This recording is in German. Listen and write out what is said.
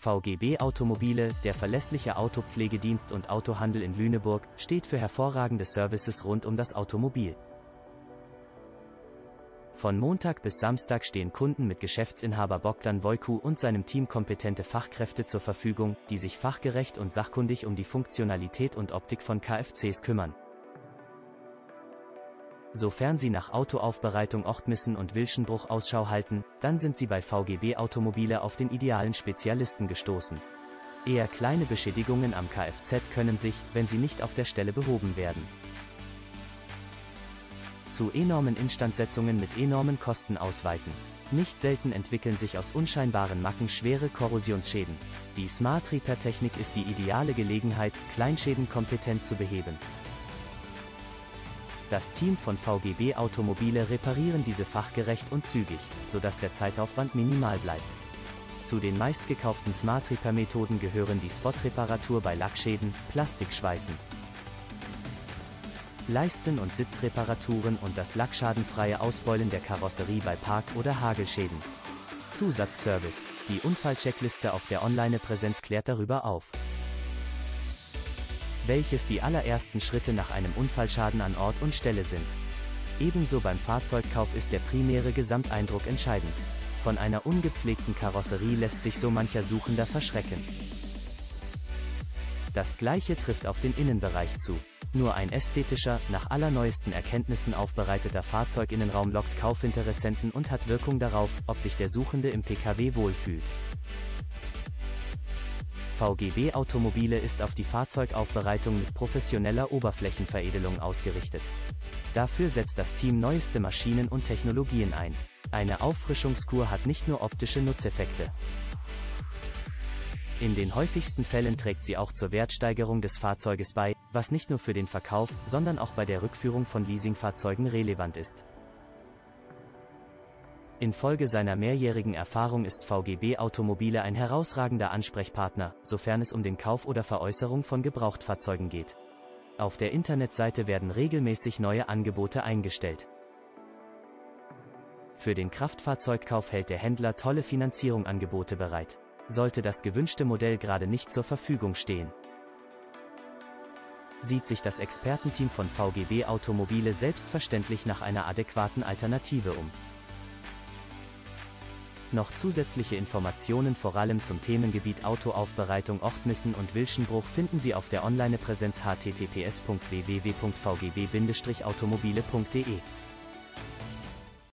VGB Automobile, der verlässliche Autopflegedienst und Autohandel in Lüneburg, steht für hervorragende Services rund um das Automobil. Von Montag bis Samstag stehen Kunden mit Geschäftsinhaber Bogdan Wojku und seinem Team kompetente Fachkräfte zur Verfügung, die sich fachgerecht und sachkundig um die Funktionalität und Optik von Kfcs kümmern. Sofern Sie nach Autoaufbereitung Ochtmissen und Wilschenbruch Ausschau halten, dann sind Sie bei VGB Automobile auf den idealen Spezialisten gestoßen. Eher kleine Beschädigungen am Kfz können sich, wenn sie nicht auf der Stelle behoben werden, zu enormen Instandsetzungen mit enormen Kosten ausweiten. Nicht selten entwickeln sich aus unscheinbaren Macken schwere Korrosionsschäden. Die Smart Repair Technik ist die ideale Gelegenheit, Kleinschäden kompetent zu beheben. Das Team von VGB Automobile reparieren diese fachgerecht und zügig, sodass der Zeitaufwand minimal bleibt. Zu den meistgekauften Smart Repair Methoden gehören die Spot-Reparatur bei Lackschäden, Plastikschweißen, Leisten- und Sitzreparaturen und das lackschadenfreie Ausbeulen der Karosserie bei Park- oder Hagelschäden. Zusatzservice. Die Unfallcheckliste auf der Online-Präsenz klärt darüber auf welches die allerersten Schritte nach einem Unfallschaden an Ort und Stelle sind. Ebenso beim Fahrzeugkauf ist der primäre Gesamteindruck entscheidend. Von einer ungepflegten Karosserie lässt sich so mancher Suchender verschrecken. Das gleiche trifft auf den Innenbereich zu. Nur ein ästhetischer, nach allerneuesten Erkenntnissen aufbereiteter Fahrzeuginnenraum lockt Kaufinteressenten und hat Wirkung darauf, ob sich der Suchende im Pkw wohlfühlt. VGB Automobile ist auf die Fahrzeugaufbereitung mit professioneller Oberflächenveredelung ausgerichtet. Dafür setzt das Team neueste Maschinen und Technologien ein. Eine Auffrischungskur hat nicht nur optische Nutzeffekte. In den häufigsten Fällen trägt sie auch zur Wertsteigerung des Fahrzeuges bei, was nicht nur für den Verkauf, sondern auch bei der Rückführung von Leasingfahrzeugen relevant ist. Infolge seiner mehrjährigen Erfahrung ist VGB Automobile ein herausragender Ansprechpartner, sofern es um den Kauf oder Veräußerung von Gebrauchtfahrzeugen geht. Auf der Internetseite werden regelmäßig neue Angebote eingestellt. Für den Kraftfahrzeugkauf hält der Händler tolle Finanzierungsangebote bereit. Sollte das gewünschte Modell gerade nicht zur Verfügung stehen, sieht sich das Expertenteam von VGB Automobile selbstverständlich nach einer adäquaten Alternative um. Noch zusätzliche Informationen vor allem zum Themengebiet Autoaufbereitung Ochtmissen und Wilschenbruch finden Sie auf der Online-Präsenz https://www.vgb-automobile.de.